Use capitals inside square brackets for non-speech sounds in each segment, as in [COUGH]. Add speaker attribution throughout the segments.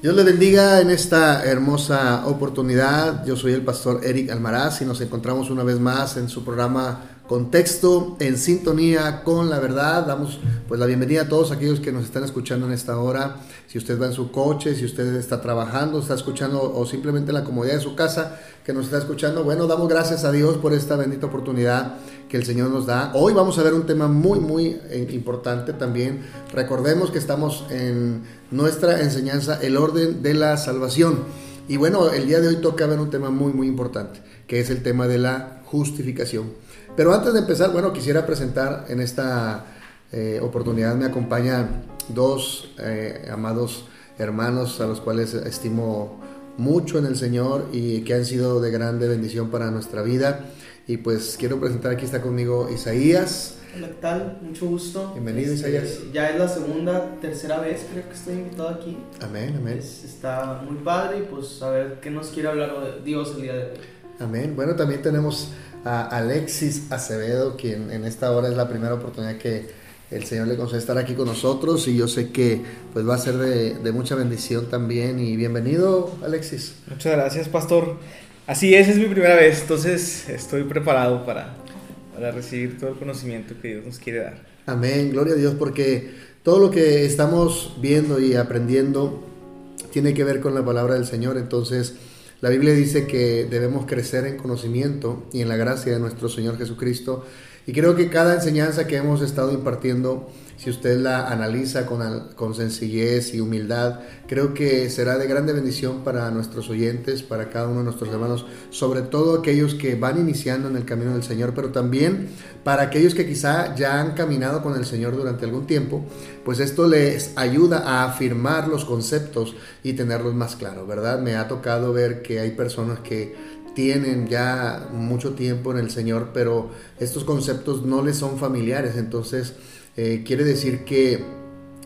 Speaker 1: Dios le bendiga en esta hermosa oportunidad. Yo soy el pastor Eric Almaraz y nos encontramos una vez más en su programa Contexto en sintonía con la verdad. Damos pues la bienvenida a todos aquellos que nos están escuchando en esta hora. Si usted va en su coche, si usted está trabajando, está escuchando o simplemente en la comodidad de su casa que nos está escuchando, bueno, damos gracias a Dios por esta bendita oportunidad que el Señor nos da. Hoy vamos a ver un tema muy, muy eh, importante también. Recordemos que estamos en nuestra enseñanza, el orden de la salvación. Y bueno, el día de hoy toca ver un tema muy, muy importante, que es el tema de la justificación. Pero antes de empezar, bueno, quisiera presentar en esta eh, oportunidad, me acompañan dos eh, amados hermanos a los cuales estimo mucho en el Señor y que han sido de grande bendición para nuestra vida. Y pues quiero presentar aquí está conmigo Isaías.
Speaker 2: Hola, ¿qué tal? Mucho gusto.
Speaker 1: Bienvenido,
Speaker 2: Este,
Speaker 1: Isaías.
Speaker 2: Ya es la segunda, tercera vez creo que estoy invitado aquí.
Speaker 1: Amén, amén.
Speaker 2: Es- está muy padre y pues a ver qué nos quiere hablar de Dios el día de hoy.
Speaker 1: Amén. Bueno, también tenemos a Alexis Acevedo, quien en esta hora es la primera oportunidad que el Señor le concede estar aquí con nosotros y yo sé que pues va a ser de, de mucha bendición también. Y bienvenido, Alexis.
Speaker 3: Muchas gracias, pastor. Así es, es mi primera vez, entonces estoy preparado para, para recibir todo el conocimiento que Dios nos quiere dar.
Speaker 1: Amén, gloria a Dios, porque todo lo que estamos viendo y aprendiendo tiene que ver con la palabra del Señor. Entonces, la Biblia dice que debemos crecer en conocimiento y en la gracia de nuestro Señor Jesucristo. Y creo que cada enseñanza que hemos estado impartiendo, si usted la analiza con, con sencillez y humildad, creo que será de grande bendición para nuestros oyentes, para cada uno de nuestros hermanos, sobre todo aquellos que van iniciando en el camino del Señor, pero también para aquellos que quizá ya han caminado con el Señor durante algún tiempo, pues esto les ayuda a afirmar los conceptos y tenerlos más claros, ¿verdad? Me ha tocado ver que hay personas que tienen ya mucho tiempo en el Señor, pero estos conceptos no les son familiares, entonces eh, quiere decir que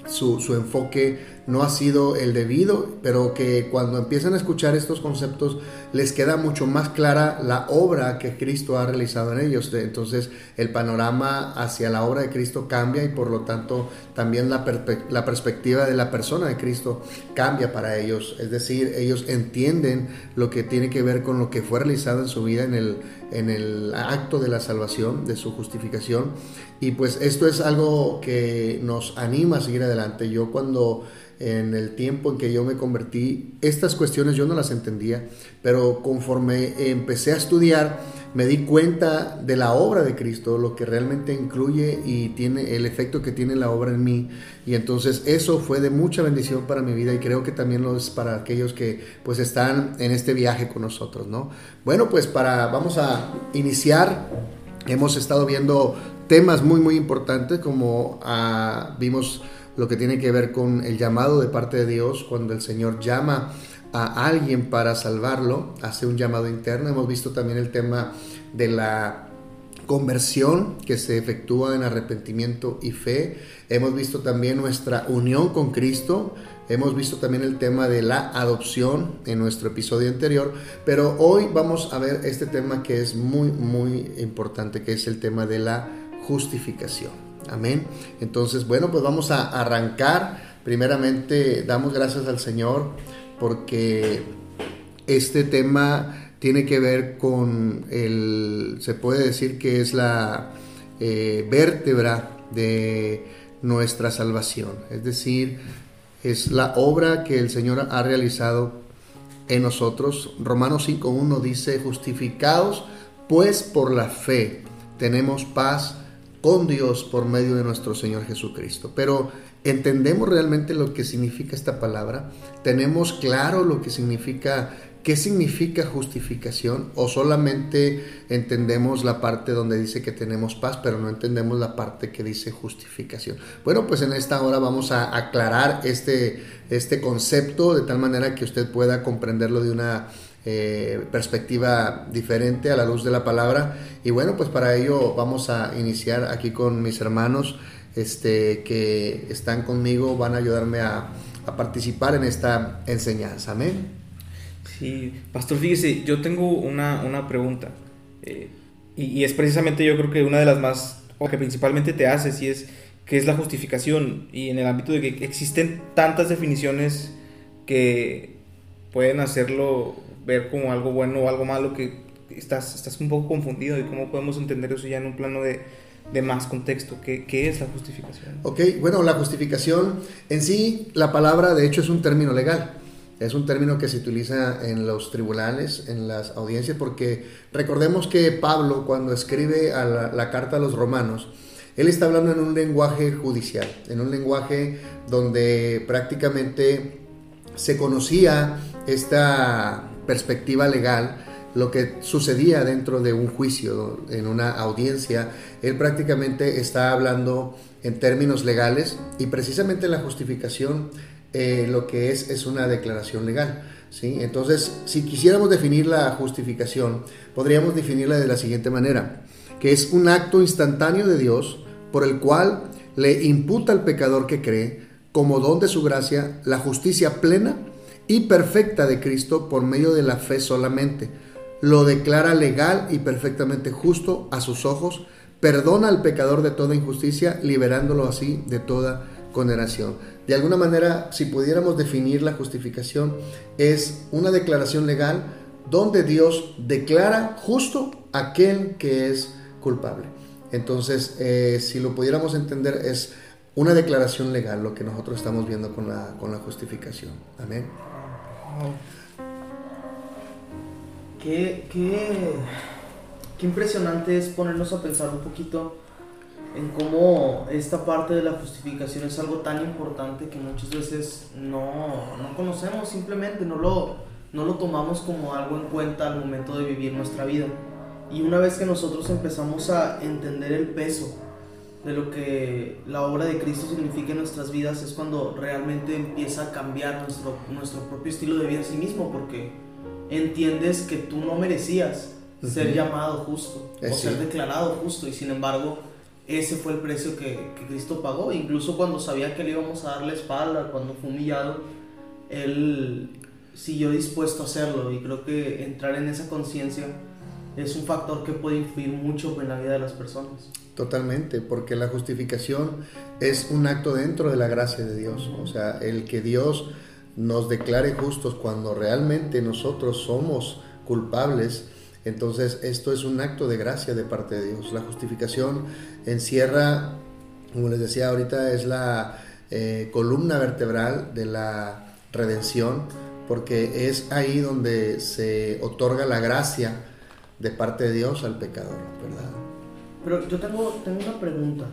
Speaker 1: su, su enfoque no ha sido el debido, pero que cuando empiezan a escuchar estos conceptos les queda mucho más clara la obra que Cristo ha realizado en ellos. Entonces el panorama hacia la obra de Cristo cambia y por lo tanto también la, la perspectiva de la persona de Cristo cambia para ellos. Es decir, ellos entienden lo que tiene que ver con lo que fue realizado en su vida en el, en el acto de la salvación, de su justificación. Y pues esto es algo que nos anima a seguir adelante. Yo cuando en el tiempo en que yo me convertí, estas cuestiones yo no las entendía, pero conforme empecé a estudiar, me di cuenta de la obra de Cristo, lo que realmente incluye y tiene el efecto que tiene la obra en mí. Y entonces eso fue de mucha bendición para mi vida y creo que también lo es para aquellos que pues están en este viaje con nosotros, ¿no? Bueno, pues para vamos a iniciar hemos estado viendo temas muy muy importantes como ah, vimos lo que tiene que ver con el llamado de parte de Dios cuando el Señor llama a alguien para salvarlo, hace un llamado interno. Hemos visto también el tema de la conversión que se efectúa en arrepentimiento y fe. Hemos visto también nuestra unión con Cristo. Hemos visto también el tema de la adopción en nuestro episodio anterior. Pero hoy vamos a ver este tema que es muy, muy importante, que es el tema de la justificación. Amén. Entonces, bueno, pues vamos a arrancar. Primeramente, damos gracias al Señor porque este tema tiene que ver con el, se puede decir que es la eh, vértebra de nuestra salvación. Es decir, es la obra que el Señor ha realizado en nosotros. Romanos 5.1 dice, justificados pues por la fe tenemos paz con Dios por medio de nuestro Señor Jesucristo. Pero ¿entendemos realmente lo que significa esta palabra? ¿Tenemos claro lo que significa, qué significa justificación? ¿O solamente entendemos la parte donde dice que tenemos paz, pero no entendemos la parte que dice justificación? Bueno, pues en esta hora vamos a aclarar este, este concepto de tal manera que usted pueda comprenderlo de una eh, perspectiva diferente a la luz de la palabra. Y bueno, pues para ello vamos a iniciar aquí con mis hermanos este, que están conmigo, van a ayudarme a, participar en esta enseñanza. Amén.
Speaker 3: Sí, pastor, fíjese, yo tengo una, una pregunta. eh, y, es precisamente yo creo que una de las más, o que principalmente te haces, y es, ¿qué es la justificación? Y en el ámbito de que existen tantas definiciones que pueden hacerlo ver como algo bueno o algo malo que estás, estás un poco confundido y cómo podemos entender eso ya en un plano de, de más contexto. ¿Qué, ¿Qué, es la justificación?
Speaker 1: Ok, bueno, la justificación en sí, la palabra de hecho es un término legal. Es un término que se utiliza en los tribunales, en las audiencias, porque recordemos que Pablo cuando escribe a la, la carta a los romanos, él está hablando en un lenguaje judicial, en un lenguaje donde prácticamente se conocía esta perspectiva legal, lo que sucedía dentro de un juicio, en una audiencia, él prácticamente está hablando en términos legales y precisamente la justificación eh, lo que es es una declaración legal. ¿sí? Entonces, si quisiéramos definir la justificación, podríamos definirla de la siguiente manera, que es un acto instantáneo de Dios por el cual le imputa al pecador que cree, como don de su gracia, la justicia plena y perfecta de Cristo por medio de la fe solamente. Lo declara legal y perfectamente justo a sus ojos, perdona al pecador de toda injusticia, liberándolo así de toda condenación. De alguna manera, si pudiéramos definir la justificación, es una declaración legal donde Dios declara justo aquel que es culpable. Entonces, eh, si lo pudiéramos entender, es una declaración legal lo que nosotros estamos viendo con la, con la justificación. Amén.
Speaker 2: Qué, qué, qué impresionante es ponernos a pensar un poquito en cómo esta parte de la justificación es algo tan importante que muchas veces no, no conocemos, simplemente no lo, no lo tomamos como algo en cuenta al momento de vivir nuestra vida. Y una vez que nosotros empezamos a entender el peso de lo que la obra de Cristo significa en nuestras vidas, es cuando realmente empieza a cambiar nuestro, nuestro propio estilo de vida a sí mismo, porque entiendes que tú no merecías ser llamado justo o ser declarado justo, y sin embargo, ese fue el precio que, que, Cristo pagó. Incluso cuando sabía que le íbamos a dar la espalda, cuando fue humillado, Él siguió dispuesto a hacerlo. Y creo que entrar en esa conciencia es un factor que puede influir mucho en la vida de las personas.
Speaker 1: Totalmente, porque la justificación es un acto dentro de la gracia de Dios. O sea, el que Dios nos declare justos cuando realmente nosotros somos culpables entonces, esto es un acto de gracia de parte de Dios. La justificación encierra, como les decía ahorita, es la eh, columna vertebral de la redención, porque es ahí donde se otorga la gracia de parte de Dios al pecador, ¿verdad?
Speaker 2: Pero yo tengo, tengo una pregunta.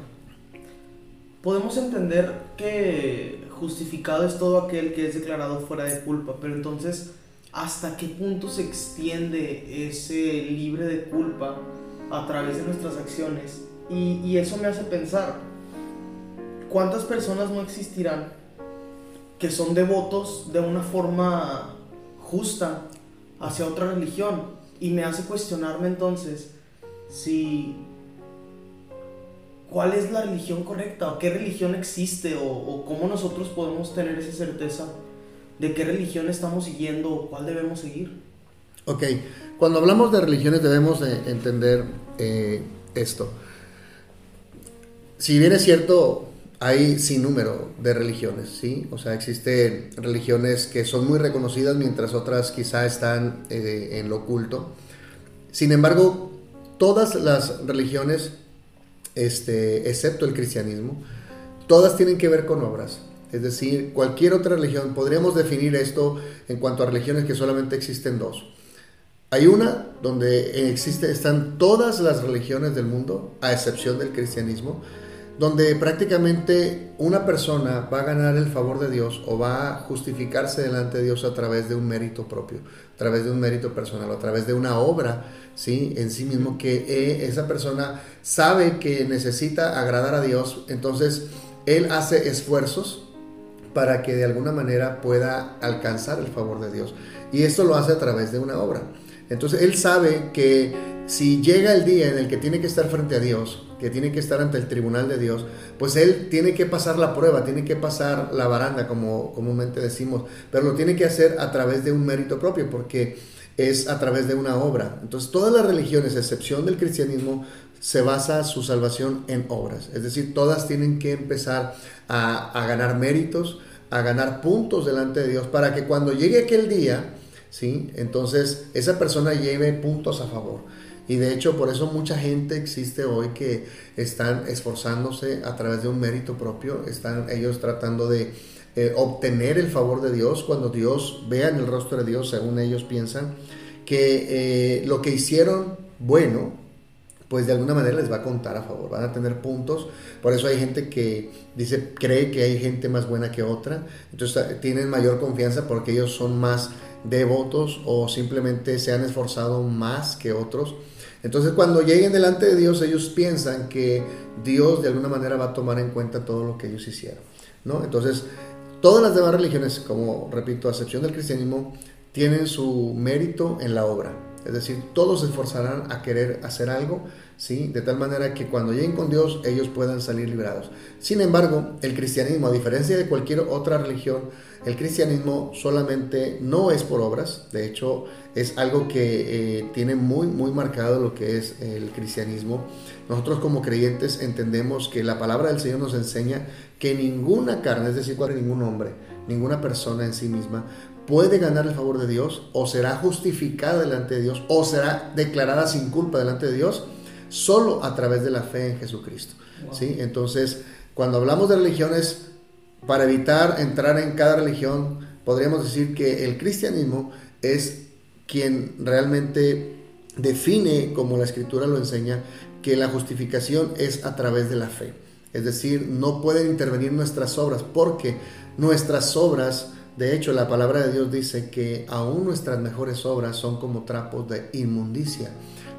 Speaker 2: Podemos entender que justificado es todo aquel que es declarado fuera de culpa, pero entonces hasta qué punto se extiende ese libre de culpa a través de nuestras acciones. Y, eso me hace pensar, ¿cuántas personas no existirán que son devotos de una forma justa hacia otra religión? Y me hace cuestionarme entonces si cuál es la religión correcta o qué religión existe o, o cómo nosotros podemos tener esa certeza de qué religión estamos siguiendo o cuál debemos seguir.
Speaker 1: Ok, cuando hablamos de religiones debemos entender eh, esto. Si bien es cierto, hay sin número de religiones, ¿sí? O sea, existen religiones que son muy reconocidas mientras otras quizá están eh, en lo oculto. Sin embargo, todas las religiones, este, excepto el cristianismo, todas tienen que ver con obras. Es decir, cualquier otra religión, podríamos definir esto en cuanto a religiones que solamente existen dos. Hay una donde existe, están todas las religiones del mundo, a excepción del cristianismo, donde prácticamente una persona va a ganar el favor de Dios o va a justificarse delante de Dios a través de un mérito propio, a través de un mérito personal, a través de una obra ¿sí? en sí mismo que eh, esa persona sabe que necesita agradar a Dios, entonces él hace esfuerzos para que de alguna manera pueda alcanzar el favor de Dios. Y esto lo hace a través de una obra. Entonces él sabe que si llega el día en el que tiene que estar frente a Dios, que tiene que estar ante el tribunal de Dios, pues él tiene que pasar la prueba, tiene que pasar la baranda, como comúnmente decimos, pero lo tiene que hacer a través de un mérito propio, porque es a través de una obra. Entonces todas las religiones, a excepción del cristianismo, se basa su salvación en obras. Es decir, todas tienen que empezar a, ganar méritos, a ganar puntos delante de Dios para que cuando llegue aquel día, ¿sí? Entonces esa persona lleve puntos a favor. Y de hecho por eso mucha gente existe hoy que están esforzándose a través de un mérito propio, están ellos tratando de eh, obtener el favor de Dios cuando Dios vea en el rostro de Dios, según ellos piensan, que eh, lo que hicieron bueno, pues de alguna manera les va a contar a favor, van a tener puntos. Por eso hay gente que dice, cree que hay gente más buena que otra, entonces tienen mayor confianza porque ellos son más devotos o simplemente se han esforzado más que otros. Entonces cuando lleguen delante de Dios ellos piensan que Dios de alguna manera va a tomar en cuenta todo lo que ellos hicieron. ¿no? Entonces todas las demás religiones, como repito, a excepción del cristianismo, tienen su mérito en la obra. Es decir, todos se esforzarán a querer hacer algo, ¿sí? De tal manera que cuando lleguen con Dios, ellos puedan salir librados. Sin embargo, el cristianismo, a diferencia de cualquier otra religión, el cristianismo solamente no es por obras. De hecho, es algo que eh, tiene muy, muy marcado lo que es el cristianismo. Nosotros como creyentes entendemos que la palabra del Señor nos enseña que ninguna carne, es decir, ningún hombre, ninguna persona en sí misma puede ganar el favor de Dios o será justificada delante de Dios o será declarada sin culpa delante de Dios solo a través de la fe en Jesucristo. ¿sí? Entonces, cuando hablamos de religiones, para evitar entrar en cada religión, podríamos decir que el cristianismo es quien realmente define, como la escritura lo enseña, que la justificación es a través de la fe. Es decir, no pueden intervenir nuestras obras porque nuestras obras de hecho, la palabra de Dios dice que aún nuestras mejores obras son como trapos de inmundicia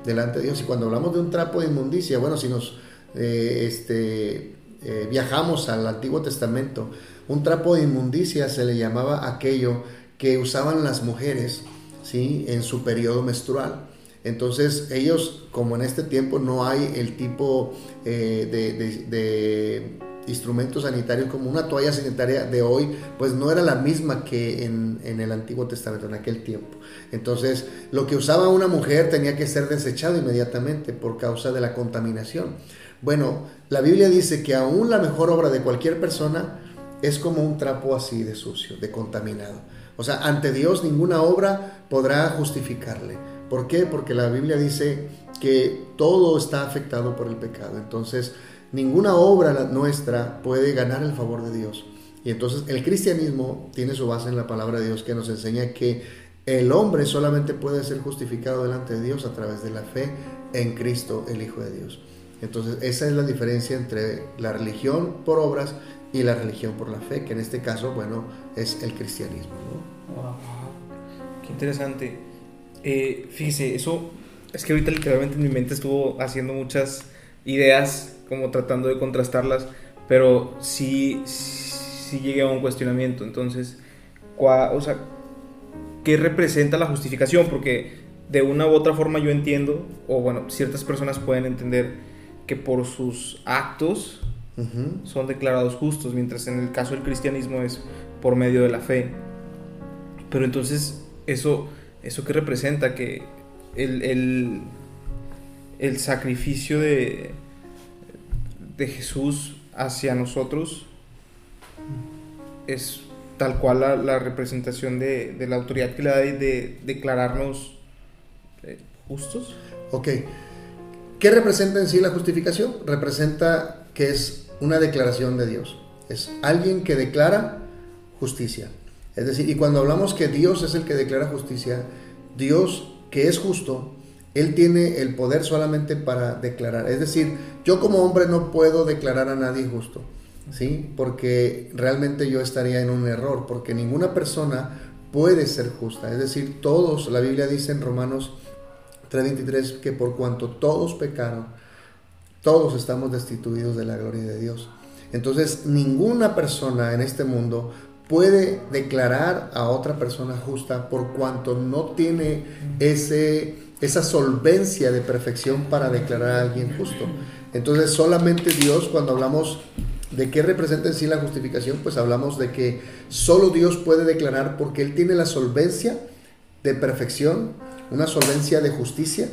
Speaker 1: delante de Dios. Y cuando hablamos de un trapo de inmundicia, bueno, si nos eh, este, eh, viajamos al Antiguo Testamento, un trapo de inmundicia se le llamaba aquello que usaban las mujeres ¿sí? en su periodo menstrual. Entonces ellos, como en este tiempo no hay el tipo eh, de instrumentos sanitarios como una toalla sanitaria de hoy, pues no era la misma que en, el Antiguo Testamento, en aquel tiempo. Entonces, lo que usaba una mujer tenía que ser desechado inmediatamente por causa de la contaminación. Bueno, la Biblia dice que aún la mejor obra de cualquier persona es como un trapo así de sucio, de contaminado. O sea, ante Dios ninguna obra podrá justificarle. ¿Por qué? Porque la Biblia dice que todo está afectado por el pecado. Entonces, ninguna obra nuestra puede ganar el favor de Dios. Y entonces el cristianismo tiene su base en la palabra de Dios que nos enseña que el hombre solamente puede ser justificado delante de Dios a través de la fe en Cristo, el Hijo de Dios. Entonces esa es la diferencia entre la religión por obras y la religión por la fe, que en este caso, bueno, es el cristianismo.
Speaker 3: Qué interesante. Eh, fíjese, eso es que ahorita literalmente en mi mente estuvo haciendo muchas ideas como tratando de contrastarlas, pero sí, sí llegué a un cuestionamiento. Entonces, o sea, ¿qué representa la justificación? Porque de una u otra forma yo entiendo, o bueno, ciertas personas pueden entender que por sus actos son declarados justos, mientras en el caso del cristianismo es por medio de la fe. Pero entonces, ¿eso, eso qué representa? Que el, el, el sacrificio de, de Jesús hacia nosotros es tal cual la, representación de, la autoridad que le da de, declararnos eh, justos.
Speaker 1: Ok. ¿Qué representa en sí la justificación? Representa que es una declaración de Dios. Es alguien que declara justicia. Es decir, y cuando hablamos que Dios es el que declara justicia, Dios que es justo, él tiene el poder solamente para declarar. Es decir, yo como hombre no puedo declarar a nadie justo, ¿sí? Porque realmente yo estaría en un error, porque ninguna persona puede ser justa. Es decir, todos, la Biblia dice en Romanos 3:23 que por cuanto todos pecaron, todos estamos destituidos de la gloria de Dios. Entonces, ninguna persona en este mundo puede declarar a otra persona justa por cuanto no tiene ese esa solvencia de perfección para declarar a alguien justo. Entonces solamente Dios, cuando hablamos de qué representa en sí la justificación, pues hablamos de que solo Dios puede declarar porque Él tiene la solvencia de perfección, una solvencia de justicia,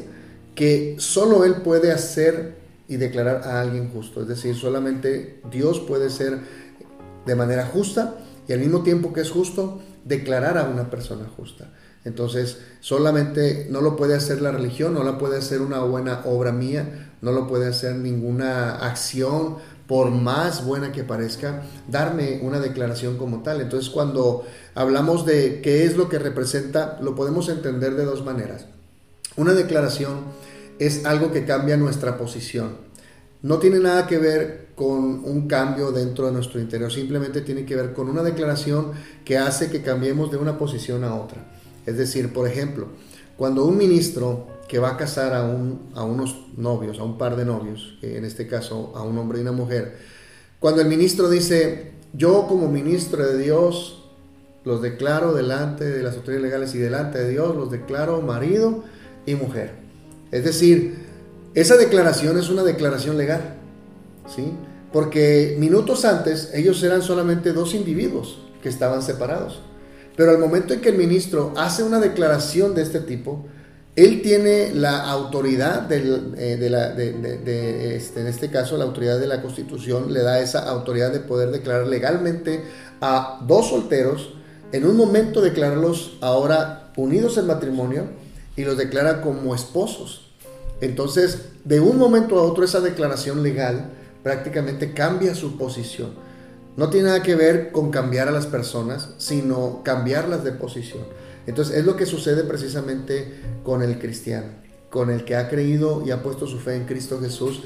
Speaker 1: que solo Él puede hacer y declarar a alguien justo. Es decir, solamente Dios puede ser de manera justa y al mismo tiempo que es justo, declarar a una persona justa. Entonces, solamente no lo puede hacer la religión, no la puede hacer una buena obra mía, no lo puede hacer ninguna acción, por más buena que parezca, darme una declaración como tal. Entonces, cuando hablamos de qué es lo que representa, lo podemos entender de dos maneras. Una declaración es algo que cambia nuestra posición. No tiene nada que ver con un cambio dentro de nuestro interior, simplemente tiene que ver con una declaración que hace que cambiemos de una posición a otra. Es decir, por ejemplo, cuando un ministro que va a casar a, un, a unos novios, a un par de novios, en este caso a un hombre y una mujer, cuando el ministro dice, yo como ministro de Dios los declaro delante de las autoridades legales y delante de Dios los declaro marido y mujer. Es decir, esa declaración es una declaración legal, ¿sí? Porque minutos antes ellos eran solamente dos individuos que estaban separados. Pero al momento en que el ministro hace una declaración de este tipo, él tiene la autoridad eh, de, la, de, este, en este caso la autoridad de la Constitución, le da esa autoridad de poder declarar legalmente a dos solteros, en un momento declararlos ahora unidos en matrimonio y los declara como esposos. Entonces, de un momento a otro esa declaración legal prácticamente cambia su posición. No tiene nada que ver con cambiar a las personas, sino cambiarlas de posición. Entonces es lo que sucede precisamente con el cristiano, con el que ha creído y ha puesto su fe en Cristo Jesús.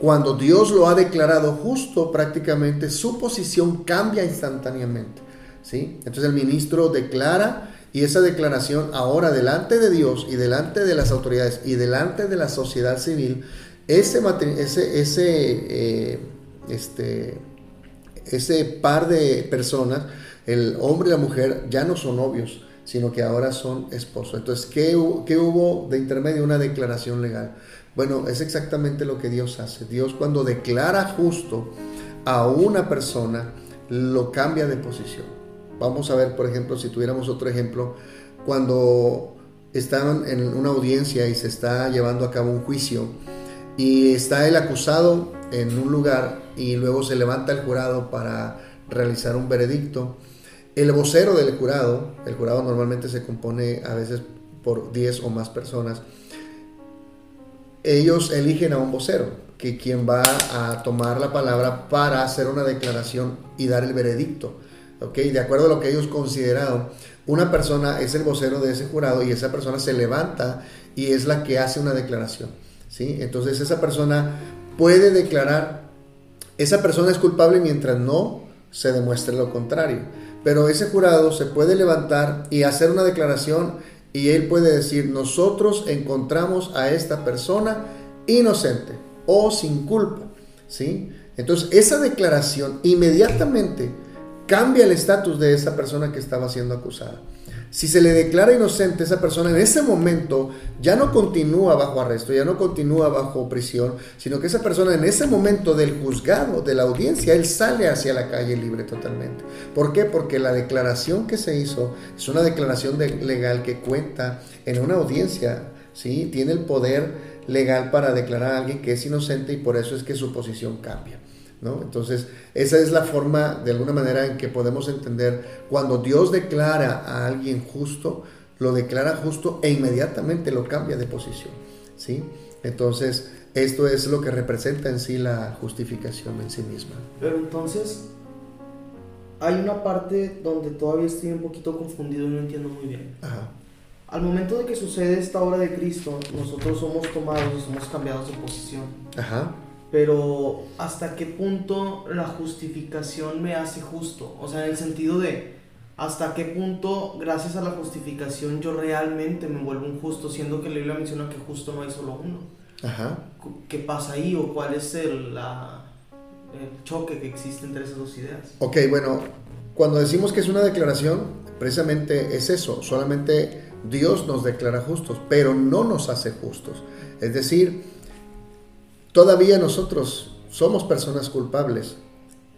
Speaker 1: Cuando Dios lo ha declarado justo, prácticamente su posición cambia instantáneamente. ¿sí? Entonces el ministro declara y esa declaración ahora delante de Dios y delante de las autoridades y delante de la sociedad civil, ese, ese, eh, este, ese par de personas, el hombre y la mujer, ya no son novios, sino que ahora son esposos. Entonces, ¿qué, ¿qué, hubo de intermedio? Una declaración legal. Bueno, es exactamente lo que Dios hace. Dios cuando declara justo a una persona, lo cambia de posición. Vamos a ver, por ejemplo, si tuviéramos otro ejemplo, cuando estaban en una audiencia y se está llevando a cabo un juicio y está el acusado en un lugar y luego se levanta el jurado para realizar un veredicto. El vocero del jurado, el jurado normalmente se compone a veces por 10 o más personas, ellos eligen a un vocero, que quien va a tomar la palabra para hacer una declaración y dar el veredicto. De acuerdo a lo que ellos consideraron, una persona es el vocero de ese jurado y esa persona se levanta y es la que hace una declaración, ¿sí? Entonces esa persona puede declarar, esa persona es culpable mientras no se demuestre lo contrario, pero ese jurado se puede levantar y hacer una declaración y él puede decir, nosotros encontramos a esta persona inocente o sin culpa, ¿sí? Entonces esa declaración inmediatamente cambia el estatus de esa persona que estaba siendo acusada. Si se le declara inocente, esa persona en ese momento ya no continúa bajo arresto, ya no continúa bajo prisión, sino que esa persona en ese momento del juzgado, de la audiencia, él sale hacia la calle libre totalmente. ¿Por qué? Porque la declaración que se hizo es una declaración legal que cuenta en una audiencia, ¿sí? Tiene el poder legal para declarar a alguien que es inocente y por eso es que su posición cambia. Entonces, esa es la forma, de alguna manera, en que podemos entender cuando Dios declara a alguien justo, lo declara justo e inmediatamente lo cambia de posición, ¿sí? Entonces, esto es lo que representa en sí la justificación en sí misma.
Speaker 2: Pero entonces, hay una parte donde todavía estoy un poquito confundido y no entiendo muy bien. Al momento de que sucede esta obra de Cristo, nosotros somos tomados y somos cambiados de posición. Ajá pero hasta qué punto la justificación me hace justo, o sea, en el sentido de hasta qué punto gracias a la justificación yo realmente me vuelvo un justo, siendo que la Biblia menciona que justo no hay solo uno. Ajá. ¿Qué pasa ahí o cuál es el, la, el choque que existe entre esas dos ideas?
Speaker 1: Ok, bueno, cuando decimos que es una declaración, precisamente es eso, solamente Dios nos declara justos, pero no nos hace justos. Es decir, Todavía nosotros somos personas culpables,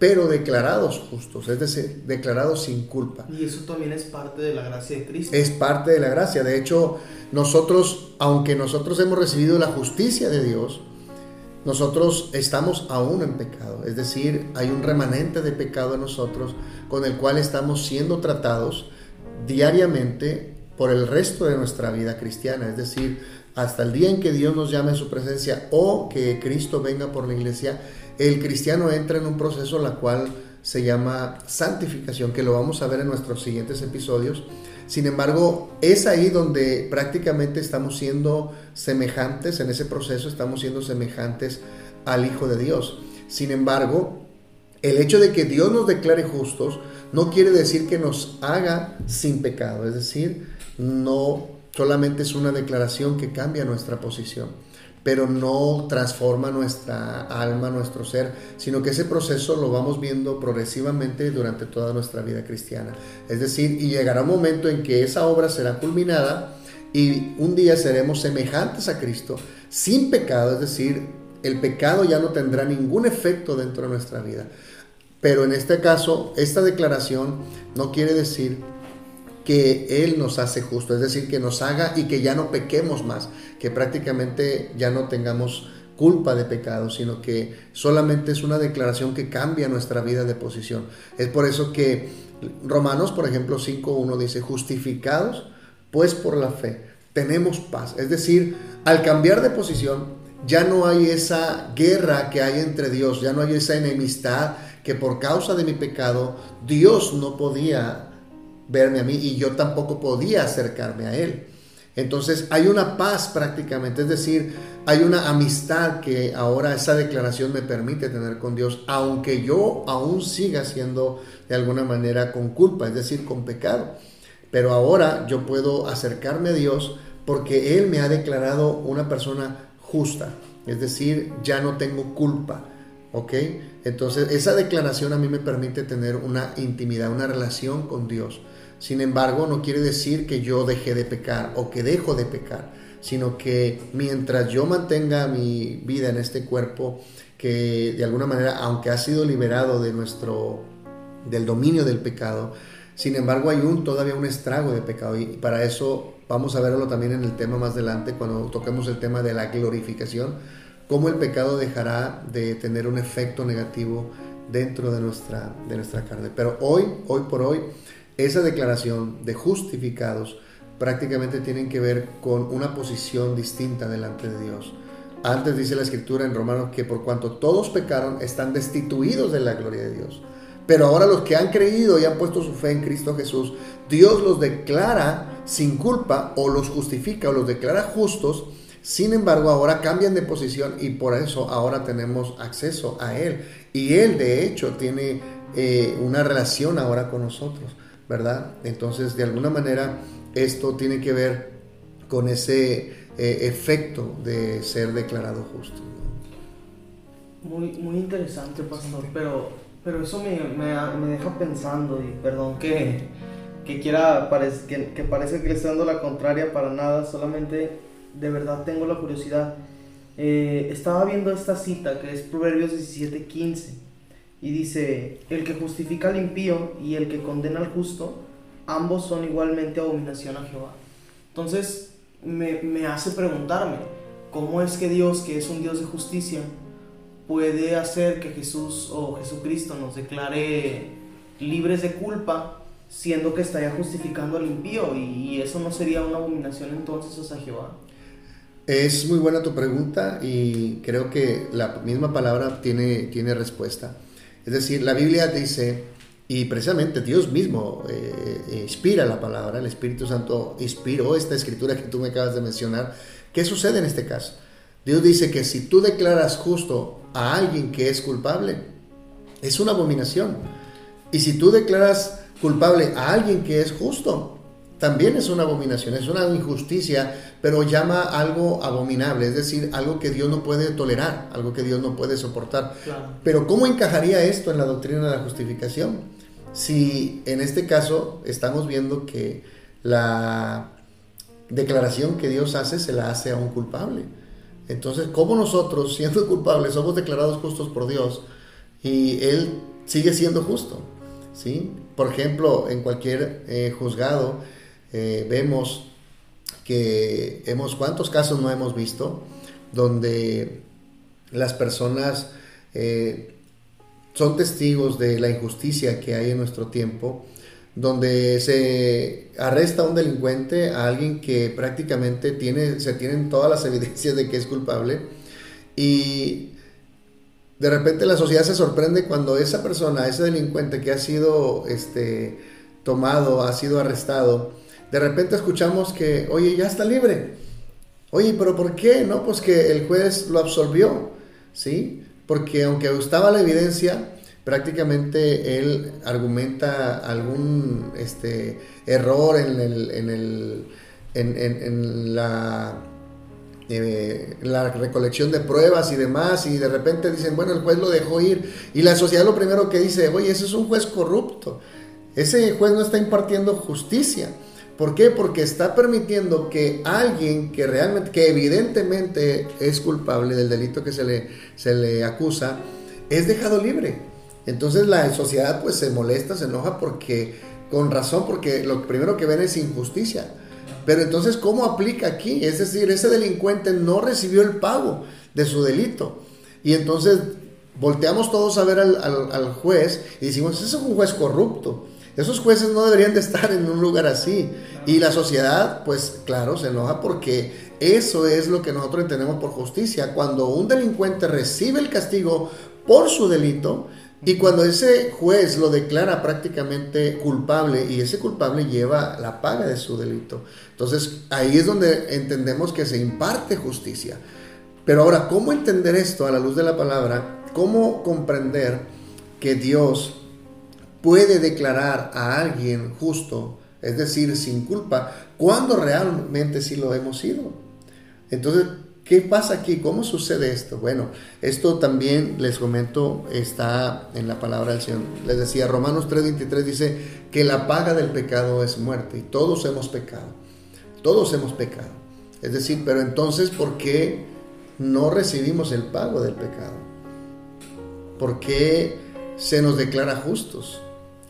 Speaker 1: pero declarados justos, es decir, declarados sin culpa.
Speaker 2: Y eso también es parte de la gracia de Cristo.
Speaker 1: Es parte de la gracia. De hecho, nosotros, aunque nosotros hemos recibido la justicia de Dios, nosotros estamos aún en pecado, es decir, hay un remanente de pecado en nosotros con el cual estamos siendo tratados diariamente por el resto de nuestra vida cristiana, es decir, hasta el día en que Dios nos llame a su presencia o que Cristo venga por la iglesia, el cristiano entra en un proceso la cual se llama santificación, que lo vamos a ver en nuestros siguientes episodios. Sin embargo, es ahí donde prácticamente estamos siendo semejantes, en ese proceso estamos siendo semejantes al Hijo de Dios. Sin embargo, el hecho de que Dios nos declare justos no quiere decir que nos haga sin pecado, es decir, no solamente es una declaración que cambia nuestra posición, pero no transforma nuestra alma, nuestro ser, sino que ese proceso lo vamos viendo progresivamente durante toda nuestra vida cristiana. Es decir, y llegará un momento en que esa obra será culminada y un día seremos semejantes a Cristo sin pecado, es decir, el pecado ya no tendrá ningún efecto dentro de nuestra vida. Pero en este caso, esta declaración no quiere decir que Él nos hace justo, es decir, que nos haga y que ya no pequemos más, que prácticamente ya no tengamos culpa de pecado, sino que solamente es una declaración que cambia nuestra vida de posición. Es por eso que Romanos, por ejemplo, 5.1 dice, justificados pues por la fe, tenemos paz. Es decir, al cambiar de posición, ya no hay esa guerra que hay entre Dios, ya no hay esa enemistad que por causa de mi pecado Dios no podía verme a mí y yo tampoco podía acercarme a Él. Entonces hay una paz prácticamente, es decir, hay una amistad que ahora esa declaración me permite tener con Dios, aunque yo aún siga siendo de alguna manera con culpa, es decir, con pecado. Pero ahora yo puedo acercarme a Dios porque Él me ha declarado una persona justa, es decir, ya no tengo culpa. ¿Ok? Entonces esa declaración a mí me permite tener una intimidad, una relación con Dios. Sin embargo, no quiere decir que yo deje de pecar o que dejo de pecar, sino que mientras yo mantenga mi vida en este cuerpo, que de alguna manera, aunque ha sido liberado de nuestro, del dominio del pecado, sin embargo hay un, todavía un estrago de pecado y para eso vamos a verlo también en el tema más adelante cuando toquemos el tema de la glorificación, cómo el pecado dejará de tener un efecto negativo dentro de nuestra, de nuestra carne. Pero hoy, hoy por hoy, esa declaración de justificados prácticamente tienen que ver con una posición distinta delante de Dios. Antes dice la escritura en Romanos que por cuanto todos pecaron están destituidos de la gloria de Dios. Pero ahora los que han creído y han puesto su fe en Cristo Jesús, Dios los declara sin culpa o los justifica o los declara justos. Sin embargo, ahora cambian de posición y por eso ahora tenemos acceso a Él. Y Él de hecho tiene eh, una relación ahora con nosotros. ¿verdad? Entonces, de alguna manera, esto tiene que ver con ese eh, efecto de ser declarado justo.
Speaker 2: Muy, muy interesante, pastor, pero, pero eso me, me, deja pensando, y perdón que, que quiera, que, que parece que le estoy dando la contraria para nada, solamente de verdad tengo la curiosidad. Eh, estaba viendo esta cita que es Proverbios 17:15 y dice, el que justifica al impío y el que condena al justo, ambos son igualmente abominación a Jehová. Entonces me, me hace preguntarme, ¿cómo es que Dios, que es un Dios de justicia, puede hacer que Jesús o Jesucristo nos declare libres de culpa, siendo que estaría justificando al impío? Y, eso no sería una abominación entonces a Jehová.
Speaker 1: Es muy buena tu pregunta y creo que la misma palabra tiene, tiene respuesta. Es decir, la Biblia dice, y precisamente Dios mismo eh, inspira la palabra, el Espíritu Santo inspiró esta escritura que tú me acabas de mencionar. ¿Qué sucede en este caso? Dios dice que si tú declaras justo a alguien que es culpable, es una abominación. Y si tú declaras culpable a alguien que es justo, también es una abominación, es una injusticia, pero llama algo abominable, es decir, algo que Dios no puede tolerar, algo que Dios no puede soportar. Pero ¿cómo encajaría esto en la doctrina de la justificación? Si en este caso estamos viendo que la declaración que Dios hace se la hace a un culpable. Entonces, ¿cómo nosotros, siendo culpables, somos declarados justos por Dios y Él sigue siendo justo? ¿Sí? Por ejemplo, en cualquier eh, juzgado, eh, vemos que hemos, ¿cuántos casos no hemos visto? Donde las personas eh, son testigos de la injusticia que hay en nuestro tiempo, donde se arresta a un delincuente, a alguien que prácticamente tiene, se tienen todas las [LAUGHS] evidencias de que es culpable, y de repente la sociedad se sorprende cuando esa persona, ese delincuente que ha sido este, tomado, ha sido arrestado, de repente escuchamos que, oye, ya está libre. Oye, pero ¿por qué? No, pues que el juez lo absolvió, ¿sí? Porque aunque estaba la evidencia, prácticamente él argumenta algún este, error en, el, en, el, en, la, eh, la recolección de pruebas y demás, y de repente dicen, bueno, el juez lo dejó ir, y la sociedad lo primero que dice, oye, ese es un juez corrupto, ese juez no está impartiendo justicia. ¿Por qué? Porque está permitiendo que alguien que realmente, que evidentemente es culpable del delito que se le, se le acusa, es dejado libre. Entonces la sociedad pues se molesta, se enoja porque, con razón, porque lo primero que ven es injusticia. Pero entonces, ¿cómo aplica aquí? Es decir, ese delincuente no recibió el pago de su delito. Y entonces volteamos todos a ver al, al juez y decimos, ese es un juez corrupto. Esos jueces no deberían de estar en un lugar así. Y la sociedad, pues claro, se enoja porque eso es lo que nosotros entendemos por justicia. Cuando un delincuente recibe el castigo por su delito y cuando ese juez lo declara prácticamente culpable y ese culpable lleva la paga de su delito. Entonces ahí es donde entendemos que se imparte justicia. Pero ahora, ¿cómo entender esto a la luz de la palabra? ¿Cómo comprender que Dios puede declarar a alguien justo, es decir, sin culpa, cuando realmente sí lo hemos sido. Entonces, ¿qué pasa aquí? ¿Cómo sucede esto? Bueno, esto también les comento, está en la palabra del Señor. Les decía, Romanos 3:23 dice que la paga del pecado es muerte y todos hemos pecado. Todos hemos pecado. Es decir, pero entonces, ¿por qué no recibimos el pago del pecado? ¿Por qué se nos declara justos?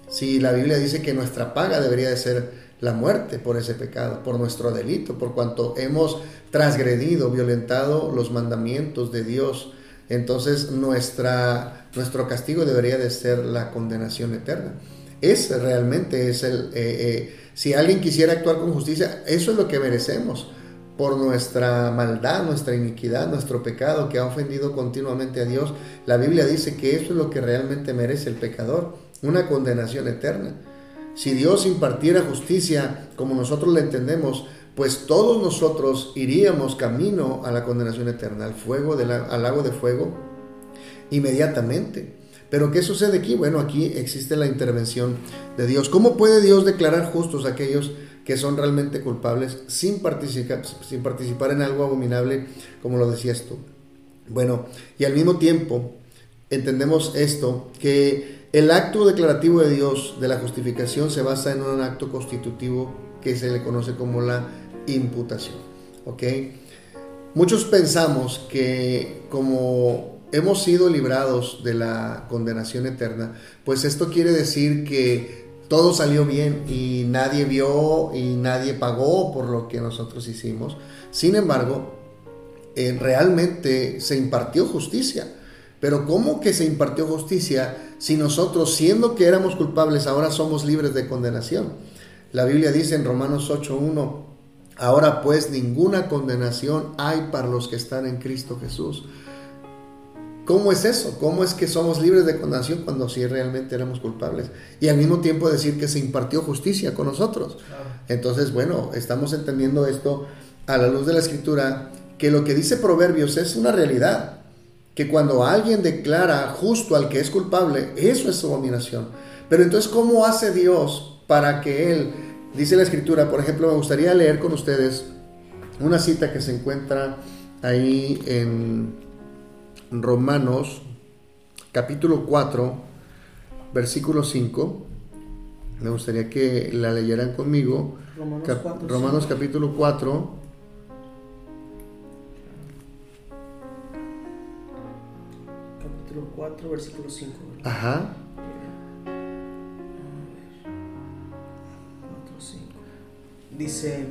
Speaker 1: Si la Biblia dice que nuestra paga debería de ser la muerte por ese pecado, por nuestro delito, por cuanto hemos transgredido, violentado los mandamientos de Dios, entonces nuestra, nuestro castigo debería de ser la condenación eterna. Ese realmente es el... Eh, eh, si alguien quisiera actuar con justicia, eso es lo que merecemos por nuestra maldad, nuestra iniquidad, nuestro pecado que ha ofendido continuamente a Dios. La Biblia dice que eso es lo que realmente merece el pecador una condenación eterna. Si Dios impartiera justicia como nosotros la entendemos, pues todos nosotros iríamos camino a la condenación eterna, al fuego, al lago de fuego, inmediatamente. Pero ¿qué sucede aquí? Bueno, aquí existe la intervención de Dios. ¿Cómo puede Dios declarar justos a aquellos que son realmente culpables sin participar, sin participar en algo abominable, como lo decías tú? Bueno, y al mismo tiempo entendemos esto, que el acto declarativo de Dios de la justificación se basa en un acto constitutivo que se le conoce como la imputación. Muchos pensamos que como hemos sido librados de la condenación eterna, pues esto quiere decir que todo salió bien y nadie vio y nadie pagó por lo que nosotros hicimos. Sin embargo, eh, realmente se impartió justicia. Pero ¿cómo que se impartió justicia si nosotros, siendo que éramos culpables, ahora somos libres de condenación? La Biblia dice en Romanos 8.1, ahora pues ninguna condenación hay para los que están en Cristo Jesús. ¿Cómo es eso? ¿Cómo es que somos libres de condenación cuando sí realmente éramos culpables? Y al mismo tiempo decir que se impartió justicia con nosotros. Entonces, bueno, estamos entendiendo esto a la luz de la escritura, que lo que dice Proverbios es una realidad que cuando alguien declara justo al que es culpable, eso es abominación. Pero entonces, ¿cómo hace Dios para que Él, dice la escritura, por ejemplo, me gustaría leer con ustedes una cita que se encuentra ahí en Romanos capítulo 4, versículo 5. Me gustaría que la leyeran conmigo.
Speaker 2: Romanos,
Speaker 1: Romanos capítulo 4,
Speaker 2: 4, versículo 5.
Speaker 1: Ajá.
Speaker 2: 4, 5. Dice,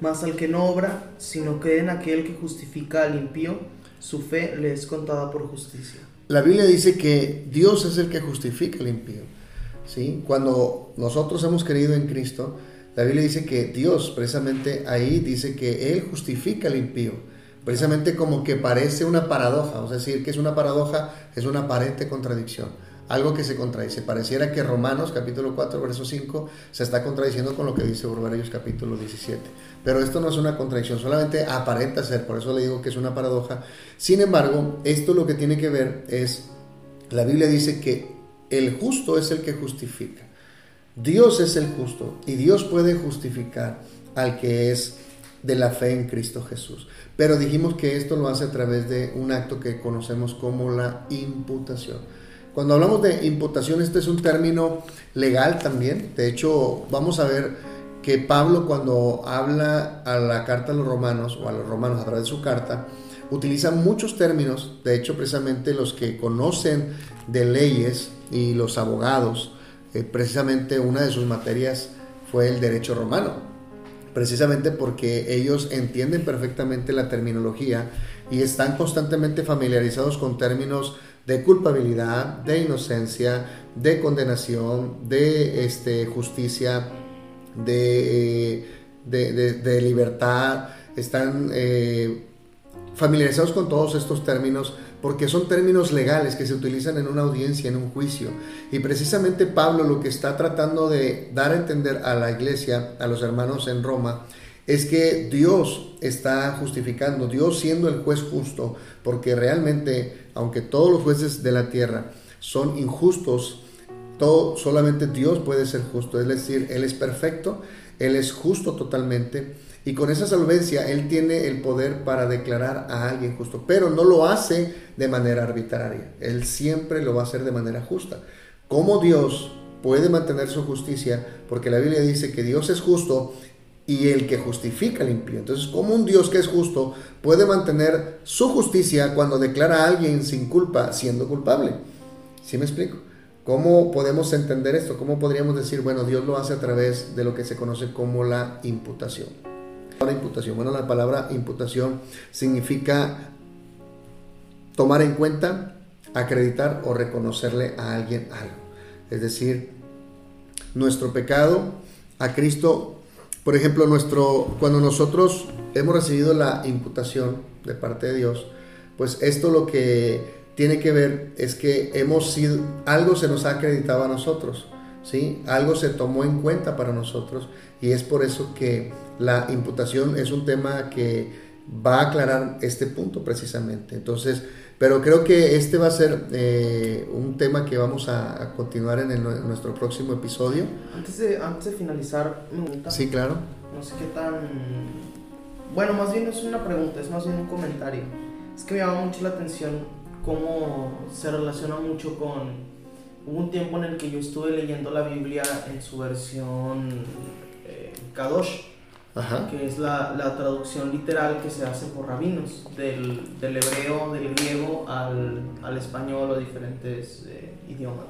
Speaker 2: mas al que no obra, sino cree en aquel que justifica al impío, su fe le es contada por justicia.
Speaker 1: La Biblia dice que Dios es el que justifica al impío. ¿sí? Cuando nosotros hemos creído en Cristo, la Biblia dice que Dios, precisamente ahí, dice que Él justifica al impío. Precisamente como que parece una paradoja, es decir, que es una paradoja, es una aparente contradicción algo que se contradice. Pareciera que Romanos capítulo 4, verso 5 se está contradiciendo con lo que dice Proverbios capítulo 17. Pero esto no es una contradicción, solamente aparenta ser, por eso le digo que es una paradoja. Sin embargo, esto lo que tiene que ver es, la Biblia dice que el justo es el que justifica. Dios es el justo y Dios puede justificar al que es de la fe en Cristo Jesús. Pero dijimos que esto lo hace a través de un acto que conocemos como la imputación. Cuando hablamos de imputación, este es un término legal también. De hecho, vamos a ver que Pablo cuando habla a la carta a los romanos o a los romanos a través de su carta, utiliza muchos términos. De hecho, precisamente los que conocen de leyes y los abogados, eh, precisamente una de sus materias fue el derecho romano. Precisamente porque ellos entienden perfectamente la terminología y están constantemente familiarizados con términos de culpabilidad, de inocencia, de condenación, de este, justicia, de, de, libertad, están eh, familiarizados con todos estos términos porque son términos legales que se utilizan en una audiencia, en un juicio. Y precisamente Pablo lo que está tratando de dar a entender a la iglesia, a los hermanos en Roma, es que Dios está justificando, Dios siendo el juez justo, porque realmente, aunque todos los jueces de la tierra son injustos, todo, solamente Dios puede ser justo, es decir, Él es perfecto, Él es justo totalmente, y con esa solvencia Él tiene el poder para declarar a alguien justo, pero no lo hace de manera arbitraria, Él siempre lo va a hacer de manera justa. Como Dios puede mantener su justicia, porque la Biblia dice que Dios es justo y el que justifica el impío. Entonces, ¿cómo un Dios que es justo puede mantener su justicia cuando declara a alguien sin culpa siendo culpable? ¿Sí me explico? ¿Cómo podemos entender esto? ¿Cómo podríamos decir, bueno, Dios lo hace a través de lo que se conoce como la imputación? La imputación, bueno, la palabra imputación significa tomar en cuenta, acreditar o reconocerle a alguien algo. Es decir, nuestro pecado a Cristo por ejemplo, nuestro, cuando nosotros hemos recibido la imputación de parte de Dios, pues esto lo que tiene que ver es que hemos sido, algo se nos ha acreditado a nosotros, ¿sí? Algo se tomó en cuenta para nosotros y es por eso que la imputación es un tema que va a aclarar este punto precisamente. Entonces, pero creo que este va a ser eh, un tema que vamos a, continuar en, nuestro próximo episodio.
Speaker 2: Antes de, antes de finalizar,
Speaker 1: Sí, claro.
Speaker 2: No sé qué tan... Bueno, más bien no es una pregunta, es más bien un comentario. Es que me llama mucho la atención cómo se relaciona mucho con... Hubo un tiempo en el que yo estuve leyendo la Biblia en su versión eh, Kadosh que es la, la, traducción literal que se hace por rabinos, del, del hebreo, del griego al, al, español o diferentes eh, idiomas.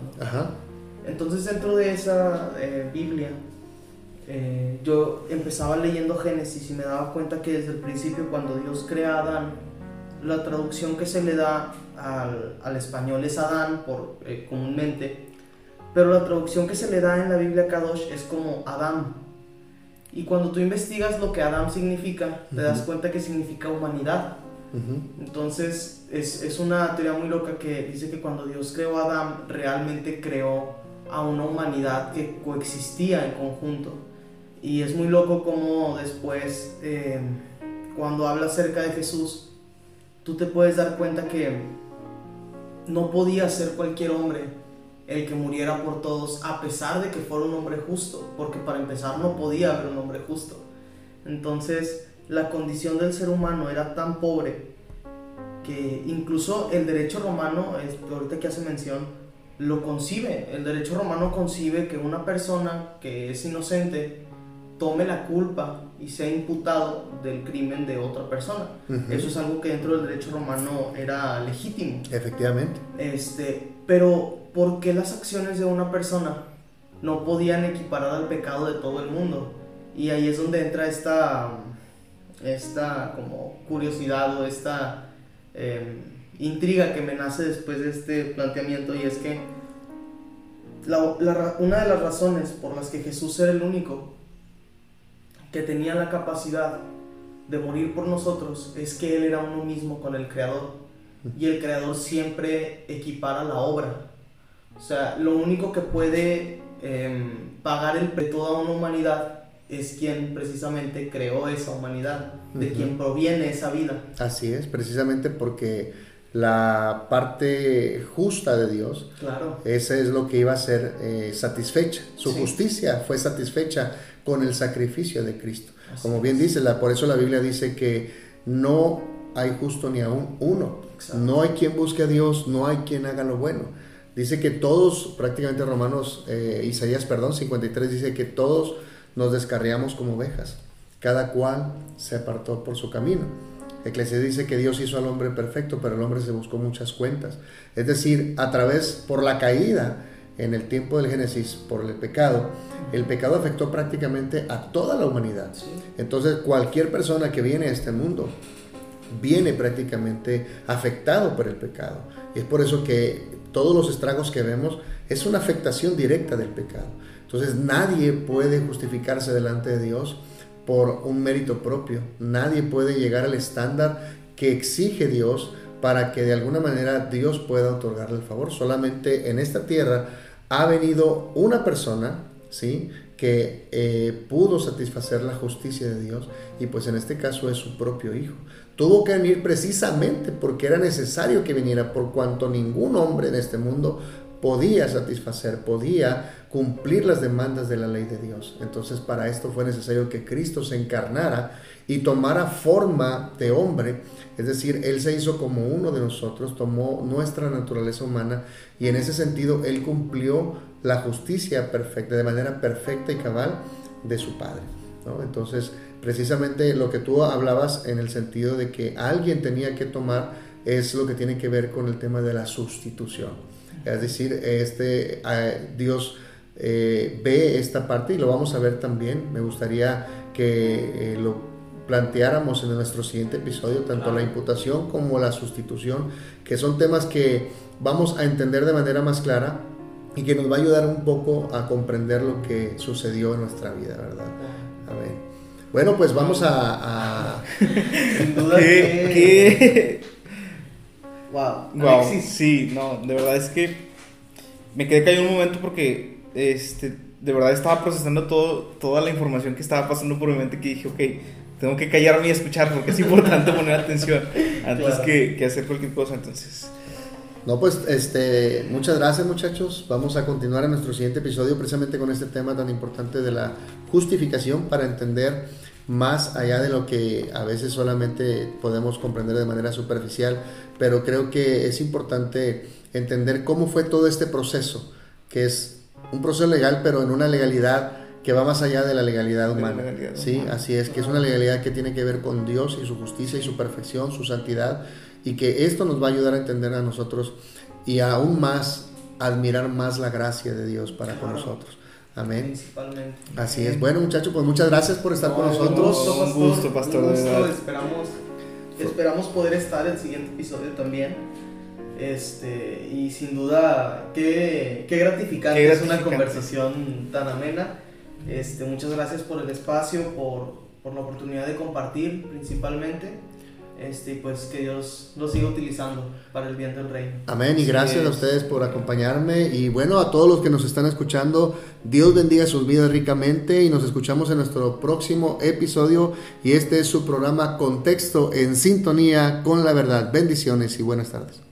Speaker 2: Entonces dentro de esa eh, Biblia, eh, yo empezaba leyendo Génesis y me daba cuenta que desde el principio cuando Dios crea a Adán, la traducción que se le da al, al español es Adán por, comúnmente, pero la traducción que se le da en la Biblia Kadosh es como Adán y cuando tú investigas lo que Adam significa, te das cuenta que significa humanidad. Entonces es, es, una teoría muy loca que dice que cuando Dios creó a Adam, realmente creó a una humanidad que coexistía en conjunto. Y es muy loco como después, eh, cuando habla acerca de Jesús, tú te puedes dar cuenta que no podía ser cualquier hombre el que muriera por todos, a pesar de que fuera un hombre justo, porque para empezar no podía haber un hombre justo. Entonces, la condición del ser humano era tan pobre que incluso el derecho romano, ahorita que hace mención, lo concibe. El derecho romano concibe que una persona que es inocente tome la culpa y sea imputado del crimen de otra persona. Eso es algo que dentro del derecho romano era legítimo.
Speaker 1: Efectivamente.
Speaker 2: Este, pero ¿por qué las acciones de una persona no podían equiparar al pecado de todo el mundo? Y ahí es donde entra esta, esta como curiosidad o esta em, intriga que me nace después de este planteamiento y es que una de las razones por las que Jesús era el único que tenía la capacidad de morir por nosotros es que Él era uno mismo con el Creador y el Creador siempre equipara la obra. O sea, lo único que puede em, pagar el de toda una humanidad es quien precisamente creó esa humanidad, de quien proviene esa vida.
Speaker 1: Así es, precisamente porque la parte justa de Dios,
Speaker 2: claro.
Speaker 1: esa es lo que iba a ser eh, satisfecha. Su justicia fue satisfecha con el sacrificio de Cristo. Como bien dice, la, por eso la Biblia dice que no hay justo ni aún uno. No hay quien busque a Dios, no hay quien haga lo bueno. Dice que todos, prácticamente Romanos, eh, Isaías, perdón, 53 dice que todos nos descarriamos como ovejas. Cada cual se apartó por su camino. Eclesiastes dice que Dios hizo al hombre perfecto, pero el hombre se buscó muchas cuentas. Es decir, a través, por la caída en el tiempo del Génesis, por el pecado, el pecado afectó prácticamente a toda la humanidad. Entonces, cualquier persona que viene a este mundo viene prácticamente afectado por el pecado. Y es por eso que todos los estragos que vemos es una afectación directa del pecado. Entonces, nadie puede justificarse delante de Dios por un mérito propio. Nadie puede llegar al estándar que exige Dios para que de alguna manera Dios pueda otorgarle el favor. Solamente en esta tierra ha venido una persona, ¿sí? Que eh, pudo satisfacer la justicia de Dios y pues en este caso es su propio hijo. Tuvo que venir precisamente porque era necesario que viniera por cuanto ningún hombre en este mundo podía satisfacer, podía cumplir las demandas de la ley de Dios. Entonces para esto fue necesario que Cristo se encarnara y tomara forma de hombre, es decir, Él se hizo como uno de nosotros, tomó nuestra naturaleza humana y en ese sentido Él cumplió la justicia perfecta, de manera perfecta y cabal de su Padre. Entonces, precisamente lo que tú hablabas en el sentido de que alguien tenía que tomar es lo que tiene que ver con el tema de la sustitución. Es decir, este, eh, Dios eh, ve esta parte y lo vamos a ver también. Me gustaría que eh, lo planteáramos en nuestro siguiente episodio, tanto la imputación como la sustitución, que son temas que vamos a entender de manera más clara y que nos va a ayudar un poco a comprender lo que sucedió en nuestra vida, ¿verdad? Amén. Bueno, pues vamos a... [LAUGHS]
Speaker 2: Sin duda que...
Speaker 3: Wow. wow. Sí, no, de verdad es que me quedé callado un momento porque este, de verdad estaba procesando todo, toda la información que estaba pasando por mi mente que dije, ok, tengo que callarme y escuchar porque es [LAUGHS] importante poner atención antes que, que hacer cualquier cosa. Entonces,
Speaker 1: no, pues este, muchas gracias muchachos. Vamos a continuar en nuestro siguiente episodio precisamente con este tema tan importante de la justificación para entender más allá de lo que a veces solamente podemos comprender de manera superficial, pero creo que es importante entender cómo fue todo este proceso, que es un proceso legal, pero en una legalidad que va más allá de la legalidad humana. sí, así es, que es una legalidad que tiene que ver con Dios y su justicia y su perfección, su santidad y que esto nos va a ayudar a entender a nosotros y aún más admirar más la gracia de Dios para con nosotros. Amén.
Speaker 2: Principalmente.
Speaker 1: Así es. Bueno, muchachos, pues muchas gracias por estar con nosotros.
Speaker 3: Un gusto, pastor. Un gusto,
Speaker 2: Esperamos, esperamos poder estar en el siguiente episodio también. Este, y sin duda, qué, qué gratificante, es una conversación tan amena. Este, muchas gracias por el espacio, por, por la oportunidad de compartir principalmente este, pues que Dios lo siga utilizando para el bien del reino.
Speaker 1: Amén y gracias a ustedes por acompañarme y bueno, a todos los que nos están escuchando, Dios bendiga sus vidas ricamente y nos escuchamos en nuestro próximo episodio y este es su programa Contexto en sintonía con la verdad. Bendiciones y buenas tardes.